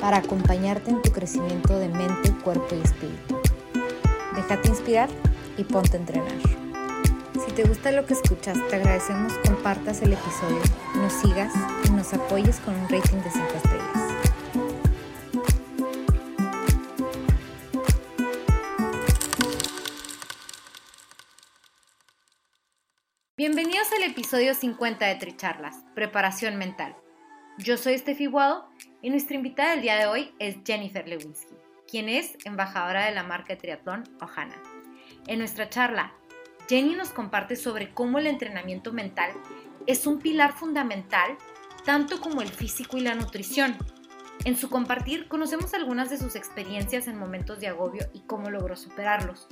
para acompañarte en tu crecimiento de mente, cuerpo y espíritu. Déjate inspirar y ponte a entrenar. Si te gusta lo que escuchas, te agradecemos compartas el episodio, nos sigas y nos apoyes con un rating de 5 estrellas. Bienvenidos al episodio 50 de Tricharlas, Preparación Mental. Yo soy Steffi Guado y nuestra invitada del día de hoy es Jennifer Lewinsky, quien es embajadora de la marca de triatlón Ohana. En nuestra charla, Jenny nos comparte sobre cómo el entrenamiento mental es un pilar fundamental tanto como el físico y la nutrición. En su compartir conocemos algunas de sus experiencias en momentos de agobio y cómo logró superarlos.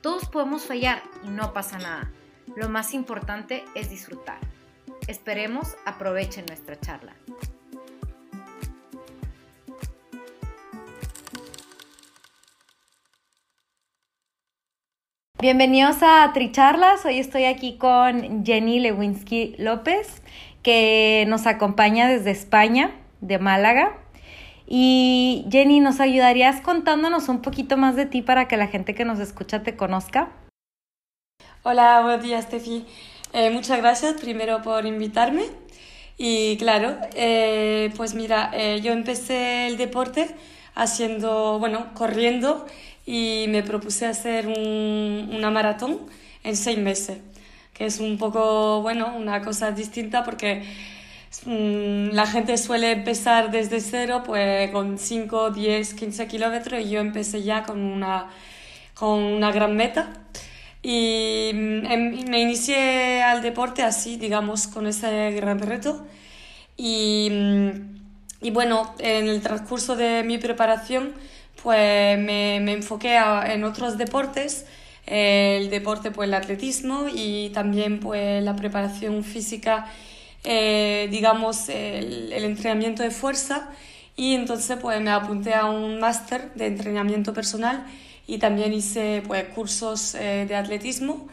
Todos podemos fallar y no pasa nada. Lo más importante es disfrutar. Esperemos aprovechen nuestra charla. Bienvenidos a Tricharlas. Hoy estoy aquí con Jenny Lewinsky López, que nos acompaña desde España, de Málaga. Y Jenny, ¿nos ayudarías contándonos un poquito más de ti para que la gente que nos escucha te conozca? Hola, buenos días, Steffi. Eh, muchas gracias primero por invitarme. Y claro, eh, pues mira, eh, yo empecé el deporte haciendo, bueno, corriendo y me propuse hacer un, una maratón en seis meses, que es un poco, bueno, una cosa distinta porque mm, la gente suele empezar desde cero, pues con 5, 10, 15 kilómetros y yo empecé ya con una, con una gran meta. Y mm, em, me inicié al deporte así, digamos, con ese gran reto. Y, mm, y bueno, en el transcurso de mi preparación, pues me, me enfoqué en otros deportes, el deporte, pues el atletismo y también pues la preparación física, eh, digamos, el, el entrenamiento de fuerza. Y entonces pues me apunté a un máster de entrenamiento personal y también hice pues, cursos eh, de atletismo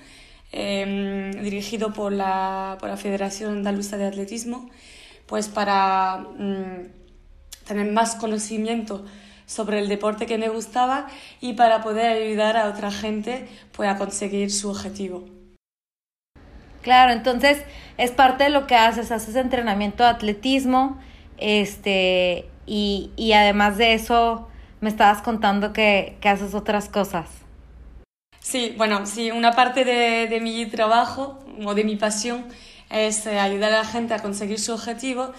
eh, dirigido por la, por la Federación Andaluza de Atletismo, pues para mm, tener más conocimiento sobre el deporte que me gustaba y para poder ayudar a otra gente pues, a conseguir su objetivo. Claro, entonces es parte de lo que haces, haces entrenamiento de atletismo, este, y, y además de eso, me estabas contando que, que haces otras cosas. Sí, bueno, sí, una parte de, de mi trabajo o de mi pasión es eh, ayudar a la gente a conseguir su objetivo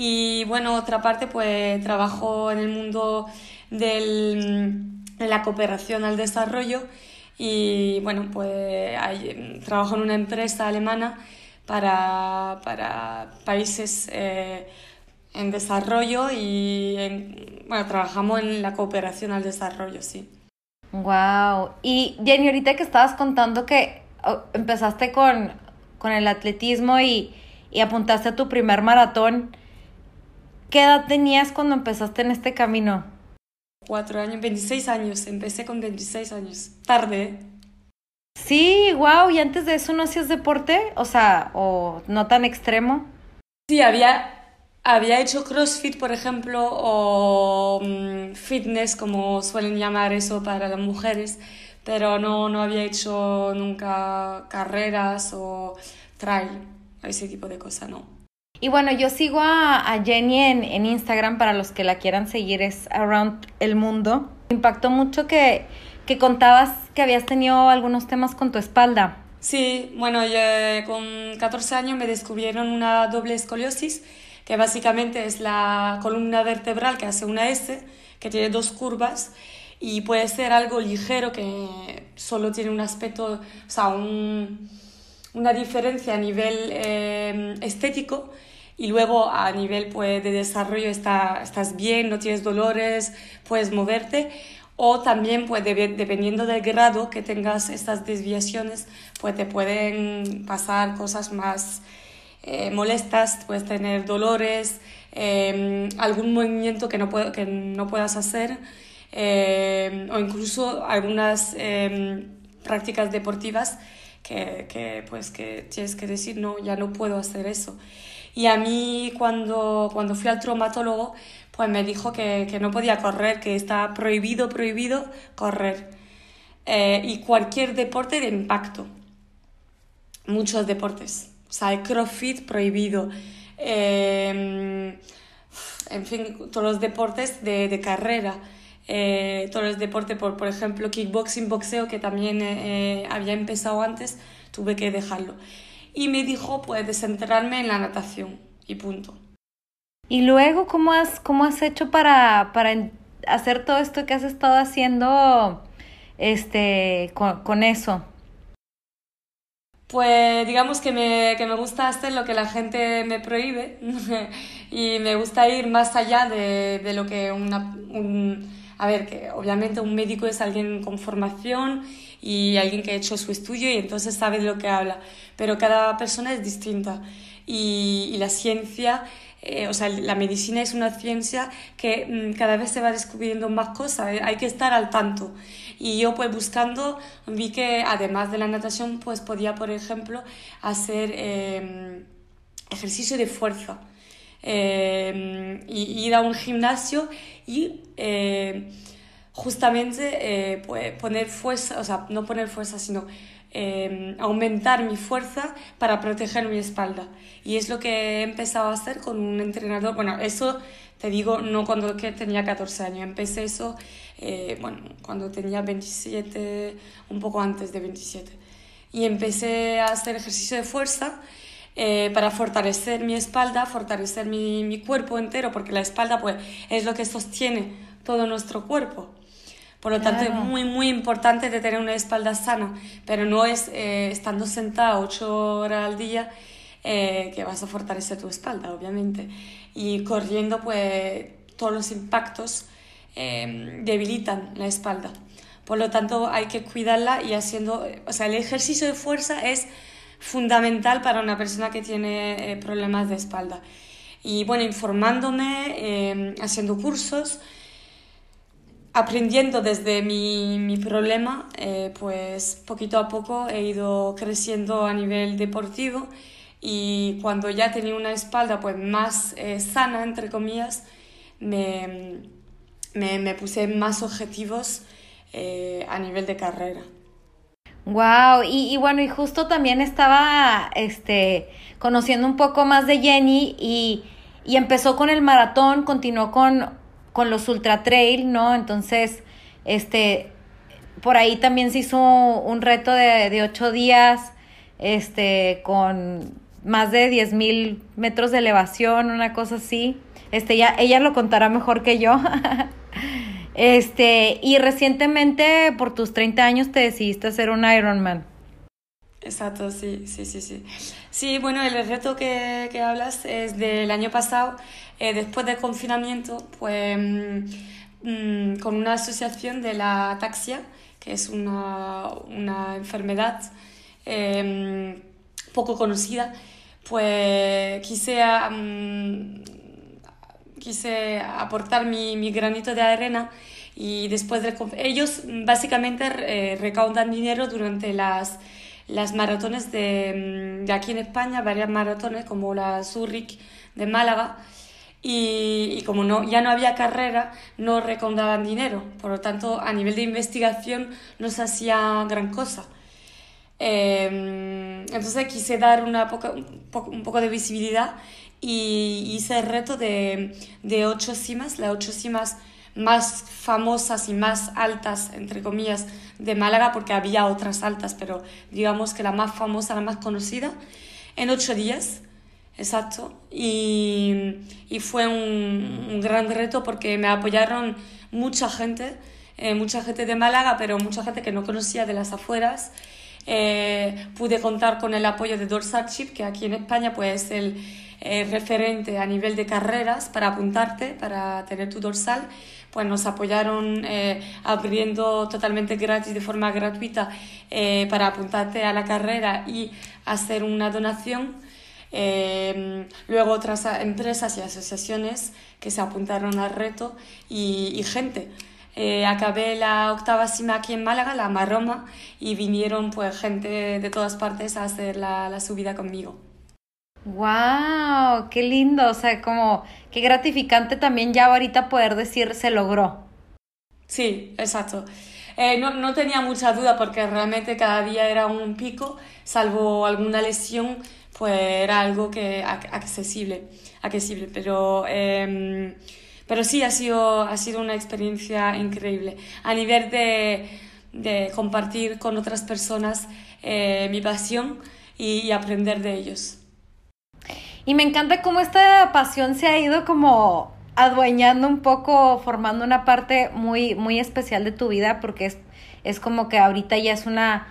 y bueno, otra parte pues trabajo en el mundo del, de la cooperación al desarrollo y bueno, pues hay, trabajo en una empresa alemana para, para países eh, en desarrollo y bueno, trabajamos en la cooperación al desarrollo, sí. Wow. Y Jenny, ahorita que estabas contando que oh, empezaste con, con el atletismo y, y apuntaste a tu primer maratón, ¿qué edad tenías cuando empezaste en este camino? Cuatro años, 26 años, empecé con 26 años, tarde. ¿eh? Sí, wow, y antes de eso no hacías deporte, o sea, o no tan extremo. Sí, había había hecho CrossFit, por ejemplo, o mm, fitness, como suelen llamar eso para las mujeres, pero no, no había hecho nunca carreras o trail, ese tipo de cosas, no. Y bueno, yo sigo a, a Jenny en, en, Instagram para los que la quieran seguir, es Around el Mundo. Me impactó mucho que, que contabas que habías tenido algunos temas con tu espalda. Sí, bueno, yo, con 14 años me descubrieron una doble escoliosis que básicamente es la columna vertebral que hace una S, que tiene dos curvas y puede ser algo ligero que solo tiene un aspecto, o sea, un, una diferencia a nivel eh, estético y luego a nivel pues, de desarrollo está, estás bien, no tienes dolores, puedes moverte O también, pues, dependiendo del grado que tengas estas desviaciones, pues te pueden pasar cosas más eh, molestas, puedes tener dolores, em, algún movimiento que no, que no puedas hacer, em, o incluso algunas em, prácticas deportivas que, que, pues, que tienes que decir, no, ya no puedo hacer eso. Y a mí cuando, cuando fui al traumatólogo, pues me dijo que, que no podía correr, que está prohibido, prohibido correr. Eh, y cualquier deporte de impacto. Muchos deportes. O sea, el crossfit prohibido. Eh, en fin, todos los deportes de, de carrera. Eh, todos los deportes, por, por ejemplo, kickboxing, boxeo, que también había empezado antes, tuve que dejarlo. Y me dijo, pues, desenterrarme en la natación. Y punto. Y luego, ¿cómo has, cómo has hecho para, para hacer todo esto que has estado haciendo este, con, eso? Pues digamos que me, que me, gusta hacer lo que la gente me prohíbe y me gusta ir más allá de, de lo que una, un... A ver, que obviamente un médico es alguien con formación y alguien que ha hecho su estudio y entonces sabe de lo que habla, pero cada persona es distinta y, y la ciencia eh, o sea, la medicina es una ciencia que mm, cada vez se va descubriendo más cosas, eh, hay que estar al tanto. Y yo pues buscando vi que además de la natación pues podía, por ejemplo, hacer em, ejercicio de fuerza. Em, y ir a un gimnasio y eh, justamente pues, poner fuerza, o sea, no poner fuerza, sino Em, aumentar mi fuerza para proteger mi espalda. Y es lo que he empezado a hacer con un entrenador. Bueno, eso te digo, no cuando que tenía 14 años, empecé eso eh, bueno, cuando tenía 27, un poco antes de 27. Y empecé a hacer ejercicio de fuerza. Eh, para fortalecer mi espalda, fortalecer mi, mi, cuerpo entero, porque la espalda pues, es lo que sostiene todo nuestro cuerpo. Por lo tanto, es muy, muy importante de tener una espalda sana, pero no es eh, estando sentada ocho horas al día eh, que vas a fortalecer tu espalda, obviamente. Y corriendo, pues todos los impactos em, debilitan la espalda. Por lo tanto, hay que cuidarla y haciendo, o sea, el ejercicio de fuerza es fundamental para una persona que tiene eh, problemas de espalda. Y bueno, informándome, em, haciendo cursos, aprendiendo desde mi, mi problema, eh, pues poquito a poco he ido creciendo a nivel deportivo y cuando ya tenía una espalda pues más eh, sana, entre comillas, me, me, me puse más objetivos a nivel de carrera. Wow, y, y, bueno, y justo también estaba este, conociendo un poco más de Jenny y, y empezó con el maratón, continuó con con los ultra trail, ¿no? Entonces, este, por ahí también se hizo un reto de, de ocho días, este, con más de diez mil metros de elevación, una cosa así. Este, ya, ella lo contará mejor que yo. este, y recientemente, por tus 30 años, te decidiste hacer un Ironman. Exacto, sí, sí, sí, sí. Sí, bueno, el reto que, que hablas es del año pasado. Eh, después del confinamiento, pues mm, mm, con una asociación de la ataxia, que es una, una enfermedad em, poco conocida, pues quise, quise aportar mi, mi, granito de arena y después de, ellos básicamente eh, recaudan dinero durante las, las maratones de, de aquí en España, varias maratones como la Zurich de Málaga, y, como no, ya no había carrera, no recaudaban dinero. Por lo tanto, a nivel de investigación no se hacía gran cosa. Em, entonces quise dar una poca, un, poco, de visibilidad y hice el reto de, de ocho cimas, las ocho cimas más famosas y más altas, entre comillas, de Málaga, porque había otras altas, pero digamos que la más famosa, la más conocida, en ocho días. Exacto. Y, y fue un, un, gran reto porque me apoyaron mucha gente, eh, mucha gente de Málaga, pero mucha gente que no conocía de las afueras. pude contar con el apoyo de Dorsal Chip, que aquí en España pues, es el referente a nivel de carreras para apuntarte, para tener tu dorsal pues nos apoyaron eh, abriendo totalmente gratis, de forma gratuita, eh, para apuntarte a la carrera y hacer una donación. Eh, luego otras empresas y asociaciones que se apuntaron al reto y, gente. acabé la octava cima aquí en Málaga, la Marroma, y vinieron pues gente de todas partes a hacer la, la subida conmigo. ¡Wow! ¡Qué lindo! O sea, como qué gratificante también ya ahorita poder decir se logró. Sí, exacto. Eh, no, no, tenía mucha duda porque realmente cada día era un pico, salvo alguna lesión, pues era algo que accesible, accesible. Pero, em, pero sí ha sido, ha sido una experiencia increíble. A nivel de, de compartir con otras personas eh, mi pasión y aprender de ellos. Y me encanta cómo esta pasión se ha ido como adueñando un poco, formando una parte muy, muy especial de tu vida, porque es, es como que ahorita ya es una,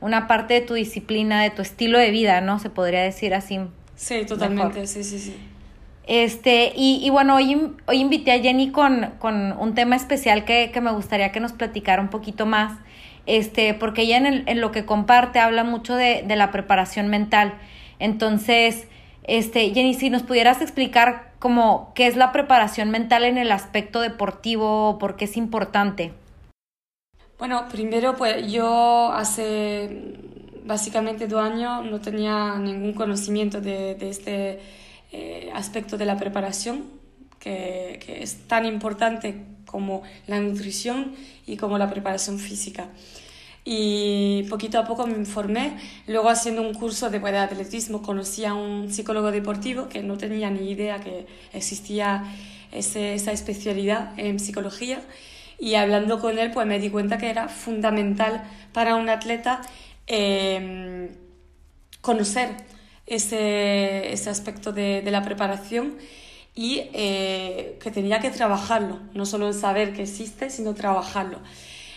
una parte de tu disciplina, de tu estilo de vida, ¿no? Se podría decir así. Sí, totalmente, sí, sí, sí. Este, y, y bueno, hoy, hoy invité a Jenny con, con un tema especial que, que, me gustaría que nos platicara un poquito más, este, porque ella en, en lo que comparte habla mucho de, de la preparación mental. Entonces, este, Jenny, si nos pudieras explicar como qué es la preparación mental en el aspecto deportivo, por qué es importante. Bueno, primero pues yo hace básicamente dos años no tenía ningún conocimiento de, este eh, aspecto de la preparación, que, que es tan importante como la nutrición y como la preparación física y poquito a poco me informé. Luego haciendo un curso de, de atletismo conocí a un psicólogo deportivo que no tenía ni idea que existía ese, esa especialidad en psicología y hablando con él pues me di cuenta que era fundamental para un atleta em, conocer ese, ese aspecto de, de, la preparación y eh, que tenía que trabajarlo, no solo en saber que existe, sino trabajarlo.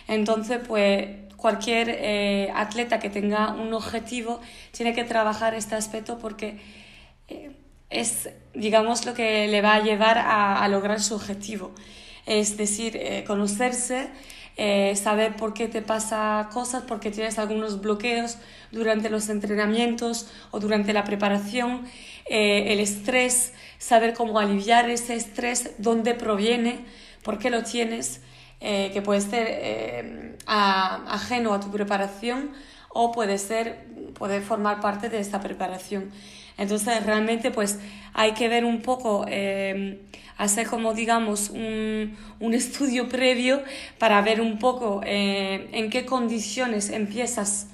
Entonces, pues cualquier eh, atleta que tenga un objetivo tiene que trabajar este aspecto porque eh, es, digamos, lo que le va a llevar a, lograr su objetivo. Es decir, eh, conocerse, saber por qué te pasa cosas, por qué tienes algunos bloqueos durante los entrenamientos o durante la preparación, el estrés, saber cómo aliviar ese estrés, dónde proviene, por qué lo tienes eh, que puede ser eh, ajeno a tu preparación o puede ser puede formar parte de esta preparación. Entonces realmente pues hay que ver un poco eh, hacer como digamos un, un, estudio previo para ver un poco en qué condiciones empiezas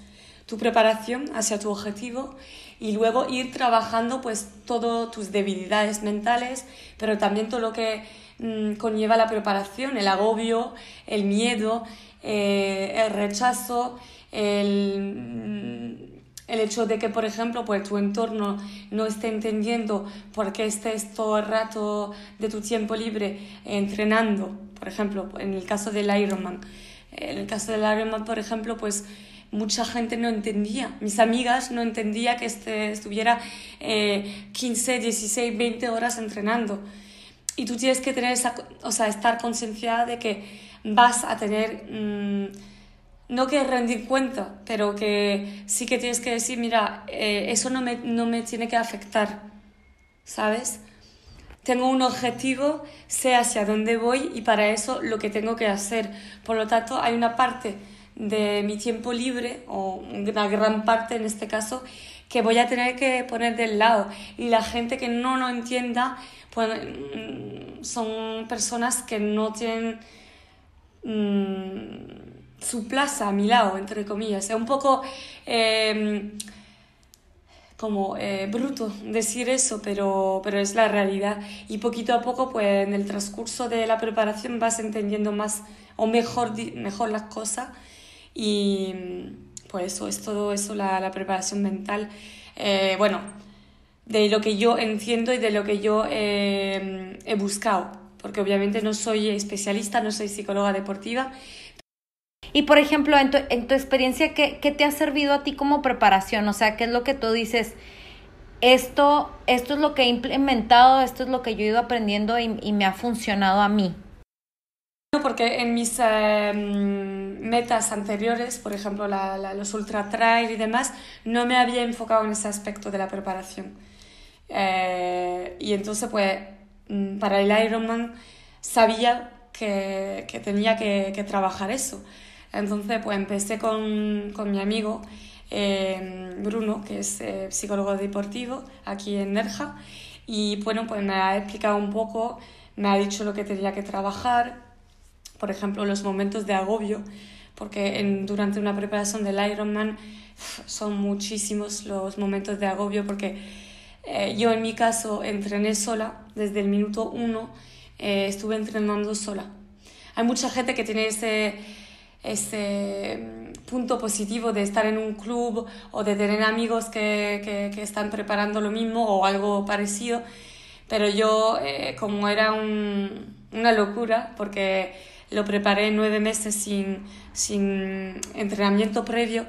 tu preparación hacia tu objetivo y luego ir trabajando pues todas tus debilidades mentales pero también todo lo que Mm, conlleva la preparación, el agobio, el miedo, eh, el rechazo, el, mm, el, hecho de que, por ejemplo, pues, tu entorno no esté entendiendo por qué estés todo el rato de tu tiempo libre entrenando, por ejemplo, en el caso del Ironman. En el caso del Ironman, por ejemplo, pues mucha gente no entendía. Mis amigas no entendían que este, estuviera 15, 16, 20 horas entrenando y tú tienes que tener esa, o sea, estar concienciada de que vas a tener, mm, no que rendir cuenta, pero que sí que tienes que decir, mira, eh, eso no me, no me tiene que afectar, ¿sabes? Tengo un objetivo, sé hacia dónde voy y para eso lo que tengo que hacer. Por lo tanto, hay una parte de mi tiempo libre, o una gran parte en este caso, que voy a tener que poner del lado. Y la gente que no lo entienda, pues mm, son personas que no tienen mm, su plaza a mi lado, entre comillas. Es un poco em, como eh, bruto decir eso, pero, pero es la realidad. Y poquito a poco, pues en el transcurso de la preparación vas entendiendo más o mejor, mejor las cosas. Y pues eso es todo eso, la, la preparación mental. Eh, bueno, de lo que yo entiendo y de lo que yo eh, he buscado, porque obviamente no soy especialista, no soy psicóloga deportiva. Y por ejemplo, en tu, en tu experiencia, ¿qué, ¿qué, te ha servido a ti como preparación? O sea, ¿qué es lo que tú dices? Esto, esto es lo que he implementado, esto es lo que yo he ido aprendiendo y, y me ha funcionado a mí. Porque en mis eh, metas anteriores, por ejemplo la, la, los ultra trail y demás, no me había enfocado en ese aspecto de la preparación. Eh, y entonces, pues, mm, para el Ironman sabía que, que tenía que, que, trabajar eso. Entonces, pues empecé con, con mi amigo eh, Bruno, que es eh, psicólogo deportivo aquí en Nerja, y bueno, pues me ha explicado un poco, me ha dicho lo que tenía que trabajar, por ejemplo, los momentos de agobio, porque en, durante una preparación del Ironman son muchísimos los momentos de agobio, porque eh, yo en mi caso entrené sola desde el minuto uno, eh, estuve entrenando sola. Hay mucha gente que tiene ese, ese mm, punto positivo de estar en un club o de tener amigos que, que, que están preparando lo mismo o algo parecido, pero yo, eh, como era un, una locura, porque lo preparé nueve meses sin, sin entrenamiento previo,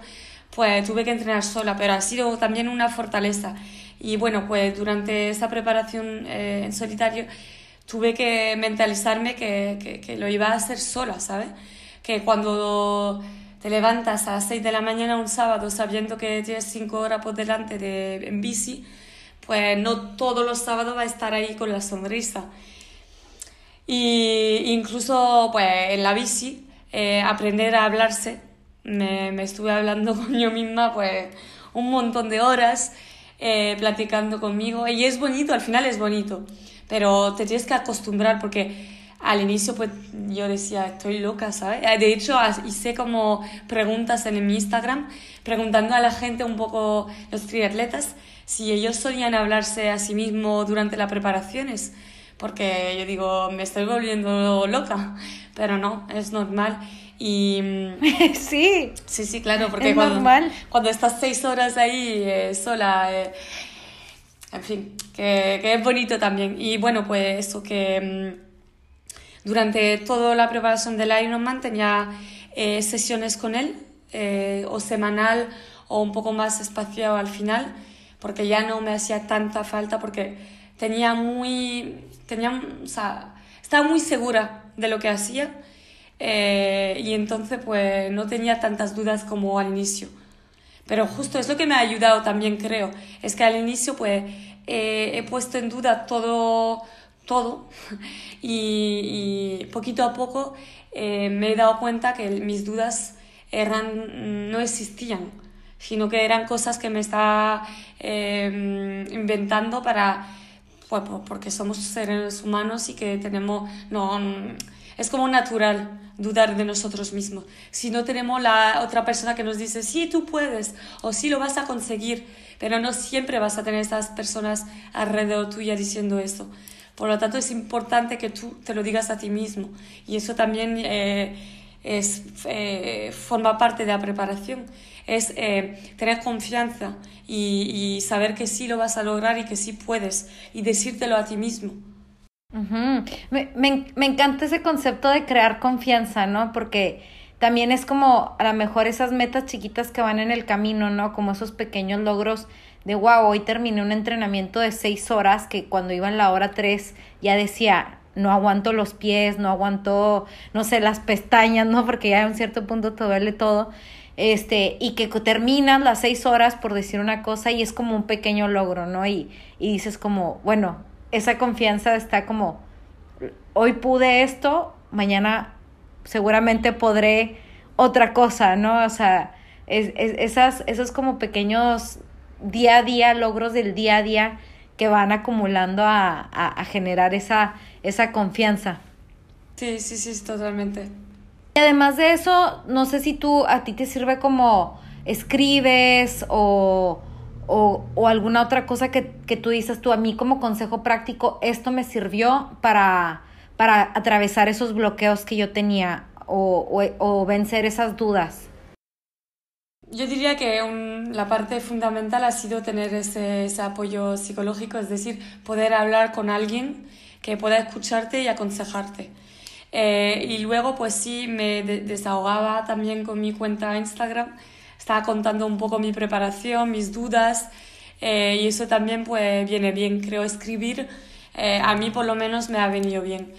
pues tuve que entrenar sola, pero ha sido también una fortaleza. Y bueno, pues durante esa preparación eh, en solitario tuve que mentalizarme que, que, que, lo iba a hacer sola, ¿sabes? Que cuando te levantas a las 6 de la mañana un sábado sabiendo que tienes 5 horas por delante de, en bici, pues no todos los sábados va a estar ahí con la sonrisa. Y incluso pues en la bici, eh, aprender a hablarse, me, me, estuve hablando con yo misma pues un montón de horas, eh, platicando conmigo, y es bonito, al final es bonito, pero te tienes que acostumbrar porque al inicio pues yo decía, estoy loca, ¿sabes? De hecho, hice como preguntas en mi Instagram, preguntando a la gente un poco, los triatletas, si ellos solían hablarse a sí mismos durante las preparaciones porque yo digo, me estoy volviendo loca, pero no, es normal. Y sí, sí, sí, claro, porque cuando, normal. cuando estás seis horas ahí eh, sola, eh, en fin, que, que, es bonito también. Y bueno, pues eso que mm, durante toda la preparación del Ironman tenía eh, sesiones con él, eh, o semanal o un poco más espaciado al final, porque ya no me hacía tanta falta, porque tenía muy tenía, o sea, estaba muy segura de lo que hacía eh, y entonces pues no tenía tantas dudas como al inicio. Pero justo es lo que me ha ayudado también, creo. Es que al inicio pues eh, he puesto en duda todo, todo y, y poquito a poco eh, me he dado cuenta que mis dudas eran, no existían, sino que eran cosas que me estaba eh, inventando para pues, porque somos seres humanos y que tenemos, no, es como natural dudar de nosotros mismos. Si no tenemos la otra persona que nos dice, sí, tú puedes, o sí lo vas a conseguir, pero no siempre vas a tener esas personas alrededor tuya diciendo eso. Por lo tanto, es importante que tú te lo digas a ti mismo. Y eso también eh, es, eh, forma parte de la preparación es eh, tener confianza y, y, saber que sí lo vas a lograr y que sí puedes y decírtelo a ti mismo. Uh me, me, me, encanta ese concepto de crear confianza, ¿no? Porque también es como a lo mejor esas metas chiquitas que van en el camino, ¿no? Como esos pequeños logros de, wow, hoy terminé un entrenamiento de seis horas que cuando iba en la hora tres ya decía, no aguanto los pies, no aguanto, no sé, las pestañas, ¿no? Porque ya a un cierto punto te duele todo este, y que terminas las seis horas por decir una cosa y es como un pequeño logro, ¿no? Y, y dices como, bueno, esa confianza está como, hoy pude esto, mañana seguramente podré otra cosa, ¿no? O sea, es, es, esas, esos como pequeños día a día, logros del día a día que van acumulando a, a, a generar esa, esa confianza. Sí, sí, sí, totalmente. Y además de eso, no sé si tú, a ti te sirve como escribes o, o, o alguna otra cosa que, que, tú dices tú, a mí como consejo práctico, esto me sirvió para, para atravesar esos bloqueos que yo tenía o, o, vencer esas dudas. Yo diría que la parte fundamental ha sido tener ese, ese apoyo psicológico, es decir, poder hablar con alguien que pueda escucharte y aconsejarte. Eh, y luego, pues sí, me desahogaba también con mi cuenta Instagram. Estaba contando un poco mi preparación, mis dudas. Eh, y eso también pues viene bien, creo, escribir. Eh, a mí por lo menos me ha venido bien.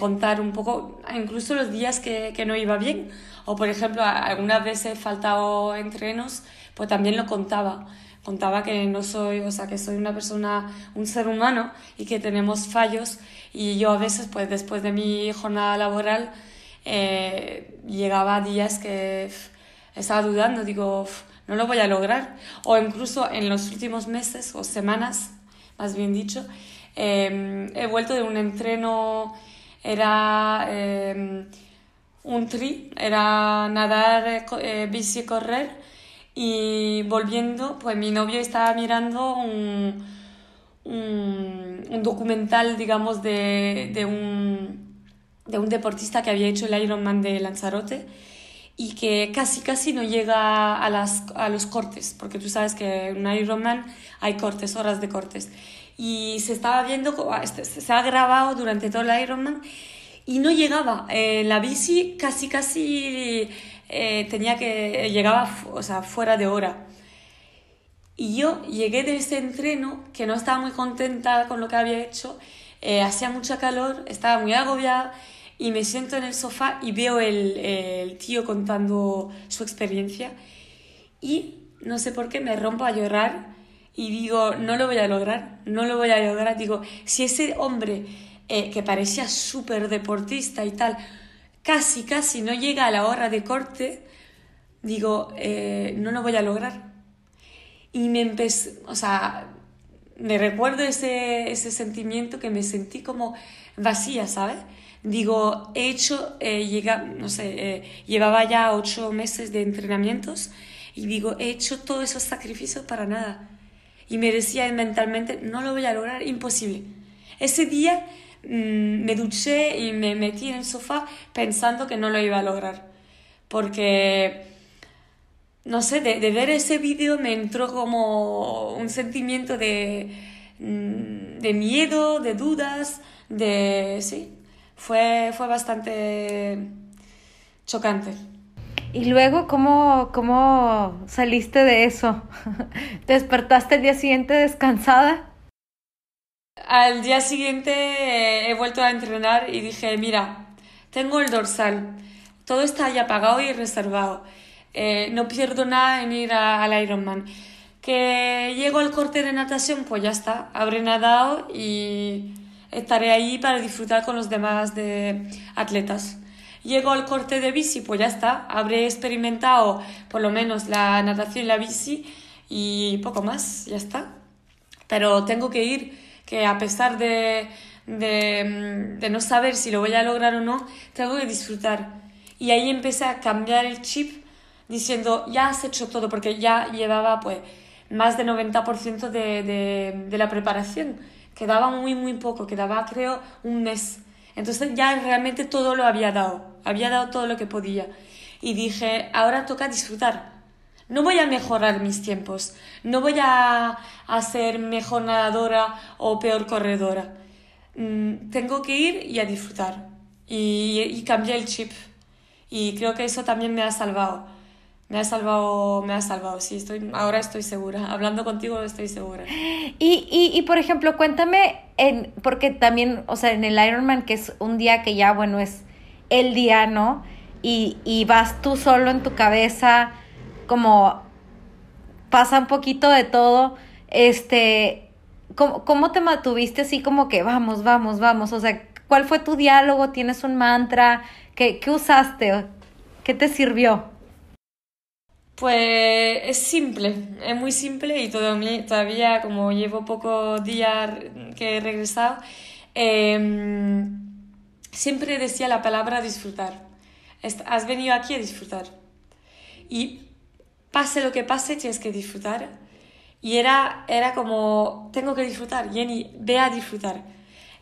contar un poco, incluso los días que, que, no iba bien. O por ejemplo, algunas veces he faltado entrenos, pues también lo contaba contaba que no soy, o sea, que soy una persona, un ser humano y que tenemos fallos y yo a veces, pues después de mi jornada laboral, eh, llegaba días que estaba dudando, digo, no lo voy a lograr. O incluso en los últimos meses o semanas, más bien dicho, em, he vuelto de un entreno, era em, un tri, era nadar, eh, bici, correr y volviendo, pues mi novio estaba mirando un, un, documental, digamos, de, de, un, de un deportista que había hecho el Ironman de Lanzarote y que casi casi no llega a, las, a los cortes, porque tú sabes que en un Ironman hay cortes, horas de cortes. Y se estaba viendo, este, se ha grabado durante todo el Ironman y no llegaba. en la bici casi casi eh, tenía que, llegaba o sea, fuera de hora. Y yo llegué de ese entreno que no estaba muy contenta con lo que había hecho, eh, hacía mucha calor, estaba muy agobiada y me siento en el sofá y veo el, el tío contando su experiencia y no sé por qué me rompo a llorar y digo, no lo voy a lograr, no lo voy a lograr. Digo, si ese hombre eh, que parecía súper deportista y tal, casi, casi no llega a la hora de corte, digo, eh, no lo voy a lograr. Y me empecé, o sea, me recuerdo ese, ese sentimiento que me sentí como vacía, ¿sabes? Digo, he hecho, eh, llega, no sé, eh, llevaba ya ocho meses de entrenamientos y digo, he hecho todos esos sacrificios para nada. Y me decía mentalmente, no lo voy a lograr, imposible. Ese día Mm, me duché y me metí en el sofá pensando que no lo iba a lograr. Porque, no sé, de, ver ese vídeo me entró como un sentimiento de, mm, de miedo, de dudas, de... sí, fue, fue bastante chocante. ¿Y luego cómo, cómo saliste de eso? ¿Te despertaste el día siguiente descansada? Al día siguiente eh, he vuelto a entrenar y dije, mira, tengo el dorsal, todo está ya pagado y reservado, eh, no pierdo nada en ir al Ironman. Que llego al corte de natación, pues ya está, habré nadado y estaré ahí para disfrutar con los demás de atletas. Llego al corte de bici, pues ya está, habré experimentado por lo menos la natación y la bici y poco más, ya está. Pero tengo que ir que a pesar de, de, no saber si lo voy a lograr o no, tengo que disfrutar. Y ahí empecé a cambiar el chip diciendo, ya has hecho todo, porque ya llevaba pues más del 90% de, de, de la preparación. Quedaba muy, muy poco, quedaba creo un mes. Entonces ya realmente todo lo había dado, había dado todo lo que podía. Y dije, ahora toca disfrutar no voy a mejorar mis tiempos, no voy a, ser mejor nadadora o peor corredora. Mm, tengo que ir y a disfrutar y, y cambiar el chip. Y creo que eso también me ha salvado. Me ha salvado, me ha salvado, sí, estoy, ahora estoy segura. Hablando contigo estoy segura. Y, y, y por ejemplo, cuéntame, en, porque también, o sea, en el Ironman, que es un día que ya, bueno, es el día, ¿no? Y, y vas tú solo en tu cabeza como pasa un poquito de todo, este, ¿cómo, ¿cómo, te mantuviste así como que vamos, vamos, vamos? O sea, ¿cuál fue tu diálogo? ¿Tienes un mantra? ¿Qué, qué usaste? ¿Qué te sirvió? Pues es simple, es muy simple y todavía, todavía como llevo pocos días que he regresado, em, siempre decía la palabra disfrutar. Has venido aquí a disfrutar. Y pase lo que pase, tienes que disfrutar. Y era, era como, tengo que disfrutar, Jenny, ve a disfrutar.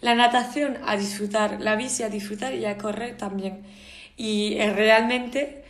La natación a disfrutar, la bici a disfrutar y a correr también. Y eh, realmente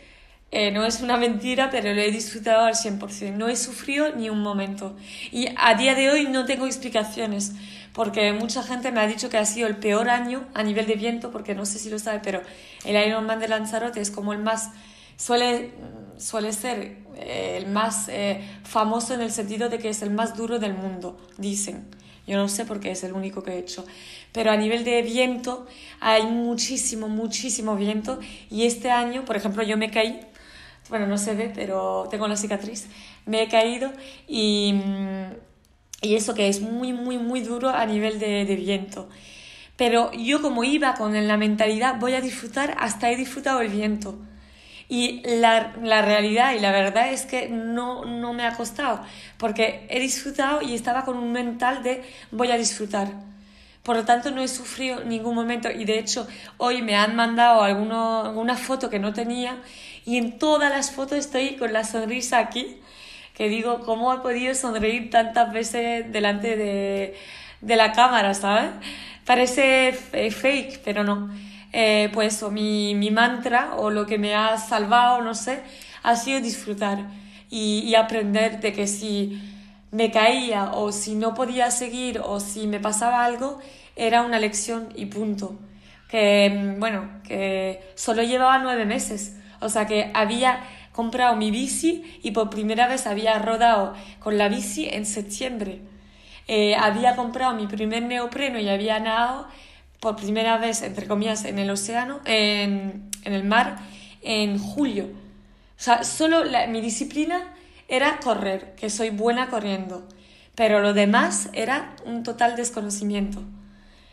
eh, no es una mentira, pero lo he disfrutado al 100%. No he sufrido ni un momento. Y a día de hoy no tengo explicaciones, porque mucha gente me ha dicho que ha sido el peor año a nivel de viento, porque no sé si lo sabe, pero el Ironman de Lanzarote es como el más, suele, suele ser eh, el más eh, famoso en el sentido de que es el más duro del mundo, dicen. Yo no sé porque es el único que he hecho. Pero a nivel de viento hay muchísimo, muchísimo viento. Y este año, por ejemplo, yo me caí. Bueno, no se ve, pero tengo la cicatriz. Me he caído y, mm, y eso que es muy, muy, muy duro a nivel de, de viento. Pero yo como iba con la mentalidad, voy a disfrutar, hasta he disfrutado el viento. Y la, la, realidad y la verdad es que no, no me ha costado, porque he disfrutado y estaba con un mental de voy a disfrutar. Por lo tanto, no he sufrido ningún momento y de hecho hoy me han mandado alguno, alguna foto que no tenía y en todas las fotos estoy con la sonrisa aquí, que digo, ¿cómo he podido sonreír tantas veces delante de, de la cámara, ¿sabes? Parece fake, pero no eh, pues o mi, mi, mantra o lo que me ha salvado, no sé, ha sido disfrutar y, y, aprender de que si me caía o si no podía seguir o si me pasaba algo, era una lección y punto. Que, mm, bueno, que solo llevaba nueve meses, o sea que había comprado mi bici y por primera vez había rodado con la bici en septiembre. Eh, había comprado mi primer neopreno y había nadado por primera vez, entre comillas, en el océano, en, en el mar, en julio. O sea, solo mi disciplina era correr, que soy buena corriendo, pero lo demás era un total desconocimiento.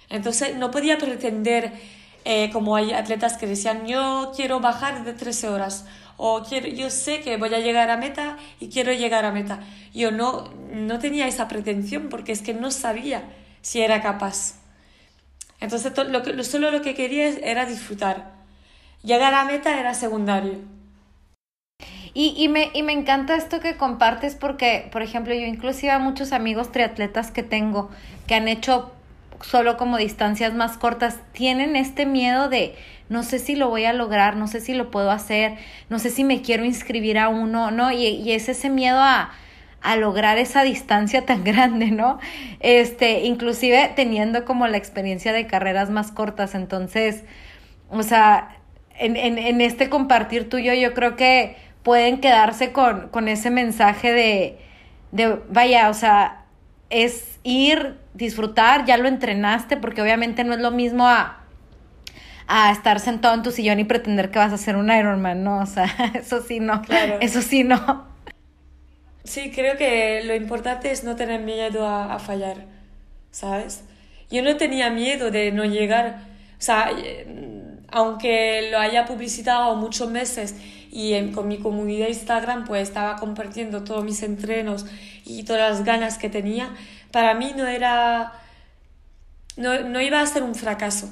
Entonces no podía pretender, eh, como hay atletas que decían, yo quiero bajar de 13 horas, o quiero, yo sé que voy a llegar a meta y quiero llegar a meta. Yo no, no tenía esa pretensión porque es que no sabía si era capaz. Entonces lo que, solo lo que quería era disfrutar. Llegar a meta era secundario. Y, y, me, y me encanta esto que compartes porque, por ejemplo, yo inclusive a muchos amigos triatletas que tengo que han hecho solo como distancias más cortas, tienen este miedo de no sé si lo voy a lograr, no sé si lo puedo hacer, no sé si me quiero inscribir a uno, ¿no? Y, y es ese miedo a, a lograr esa distancia tan grande, ¿no? Este, inclusive teniendo como la experiencia de carreras más cortas, entonces, o sea, en, en, en este compartir tuyo yo creo que pueden quedarse con, con ese mensaje de, de, vaya, o sea, es ir, disfrutar, ya lo entrenaste, porque obviamente no es lo mismo a, a estar sentado en tu sillón y pretender que vas a hacer un Ironman, ¿no? O sea, eso sí no, claro. eso sí no. Sí, creo que lo importante es no tener miedo a, fallar, ¿sabes? Yo no tenía miedo de no llegar, o sea, eh, aunque lo haya publicitado muchos meses y con mi comunidad Instagram pues estaba compartiendo todos mis entrenos y todas las ganas que tenía, para mí no era, no, no iba a ser un fracaso,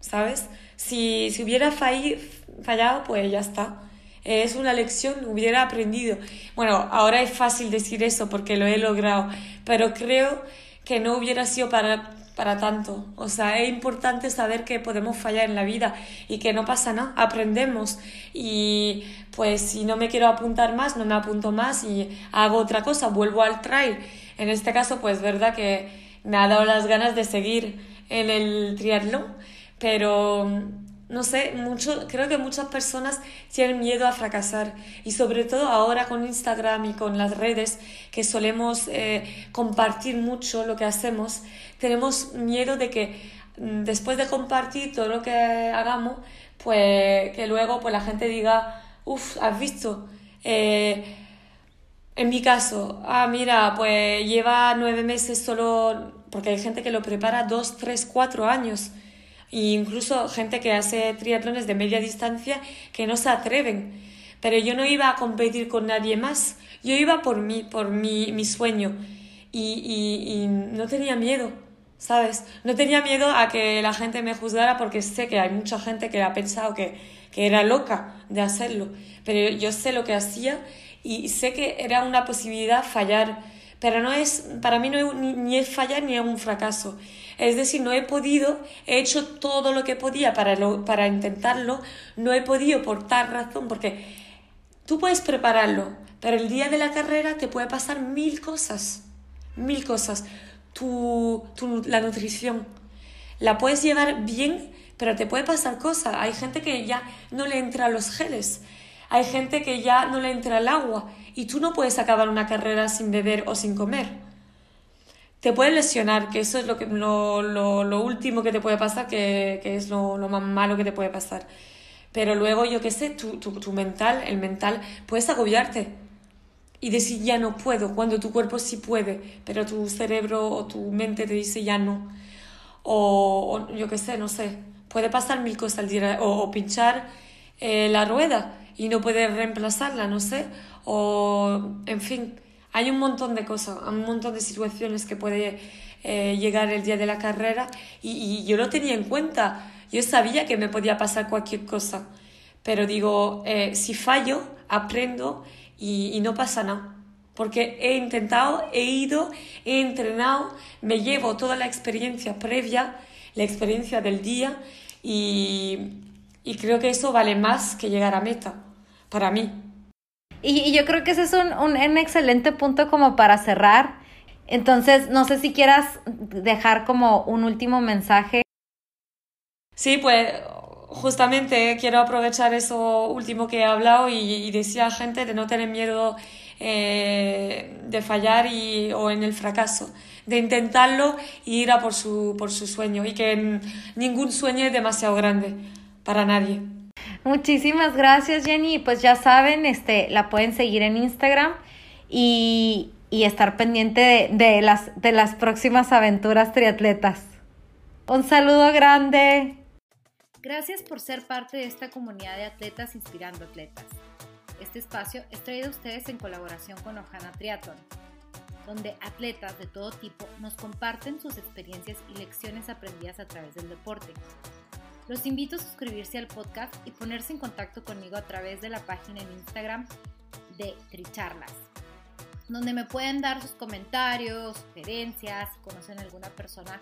¿sabes? Si, si hubiera fallado, pues ya está es una lección, hubiera aprendido. Bueno, ahora es fácil decir eso porque lo he logrado, pero creo que no hubiera sido para, para tanto. O sea, es importante saber que podemos fallar en la vida y que no pasa nada, aprendemos. Y pues si no me quiero apuntar más, no me apunto más y hago otra cosa, vuelvo al trail. En este caso, pues verdad que me ha dado las ganas de seguir en el triatlón, pero no sé, mucho, creo que muchas personas tienen miedo a fracasar y sobre todo ahora con Instagram y con las redes que solemos eh, compartir mucho lo que hacemos, tenemos miedo de que mm, después de compartir todo lo que hagamos, pues que luego pues la gente diga, uff, has visto. Eh, en mi caso, ah, mira, pues lleva nueve meses solo, porque hay gente que lo prepara dos, tres, cuatro años e incluso gente que hace triatlones de media distancia que no se atreven. Pero yo no iba a competir con nadie más, yo iba por mí, por mi, mi sueño y, y, y no tenía miedo, ¿sabes? No tenía miedo a que la gente me juzgara porque sé que hay mucha gente que ha pensado que, que era loca de hacerlo, pero yo sé lo que hacía y sé que era una posibilidad fallar, pero no es, para mí no es, ni, ni es fallar ni es un fracaso, es decir, no he podido, he hecho todo lo que podía para, para intentarlo, no he podido por tal razón, porque tú puedes prepararlo, pero el día de la carrera te puede pasar mil cosas, mil cosas. tu, la nutrición. La puedes llevar bien, pero te puede pasar cosas. Hay gente que ya no le entra los geles, hay gente que ya no le entra el agua y tú no puedes acabar una carrera sin beber o sin comer. Te puedes lesionar, que eso es lo, que, lo, lo, último que te puede pasar, que, que es lo, lo, más malo que te puede pasar. Pero luego, yo qué sé, tu, tu, tu mental, el mental, puedes agobiarte y decir ya no puedo, cuando tu cuerpo sí puede, pero tu cerebro o tu mente te dice ya no. O, yo qué sé, no sé, puede pasar mil cosas o, pinchar eh, la rueda y no poder reemplazarla, no sé, o en fin, hay un montón de cosas, un montón de situaciones que puede eh, llegar el día de la carrera y, yo lo tenía en cuenta, yo sabía que me podía pasar cualquier cosa, pero digo, eh, si fallo, aprendo y, no pasa nada. Porque he intentado, he ido, he entrenado, me llevo toda la experiencia previa, la experiencia del día y, y creo que eso vale más que llegar a meta, para mí. Y, yo creo que ese es un, un, un, excelente punto como para cerrar. Entonces, no sé si quieras dejar como un último mensaje. Sí, pues justamente quiero aprovechar eso último que he hablado y, decía a gente de no tener miedo eh, de fallar y, o en el fracaso, de intentarlo y ir a por su, por su sueño y que ningún sueño es demasiado grande para nadie. Muchísimas gracias Jenny, pues ya saben, este, la pueden seguir en Instagram y, y estar pendiente de, de, las, de las próximas aventuras triatletas. Un saludo grande. Gracias por ser parte de esta comunidad de atletas inspirando atletas. Este espacio es traído a ustedes en colaboración con Ojana Triathlon, donde atletas de todo tipo nos comparten sus experiencias y lecciones aprendidas a través del deporte. Los invito a suscribirse al podcast y ponerse en contacto conmigo a través de la página en Instagram de Tricharlas, donde me pueden dar sus comentarios, sugerencias, si conocen alguna persona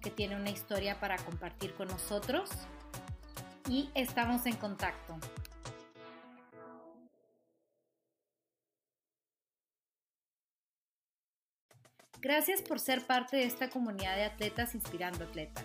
que tiene una historia para compartir con nosotros y estamos en contacto. Gracias por ser parte de esta comunidad de atletas inspirando atletas.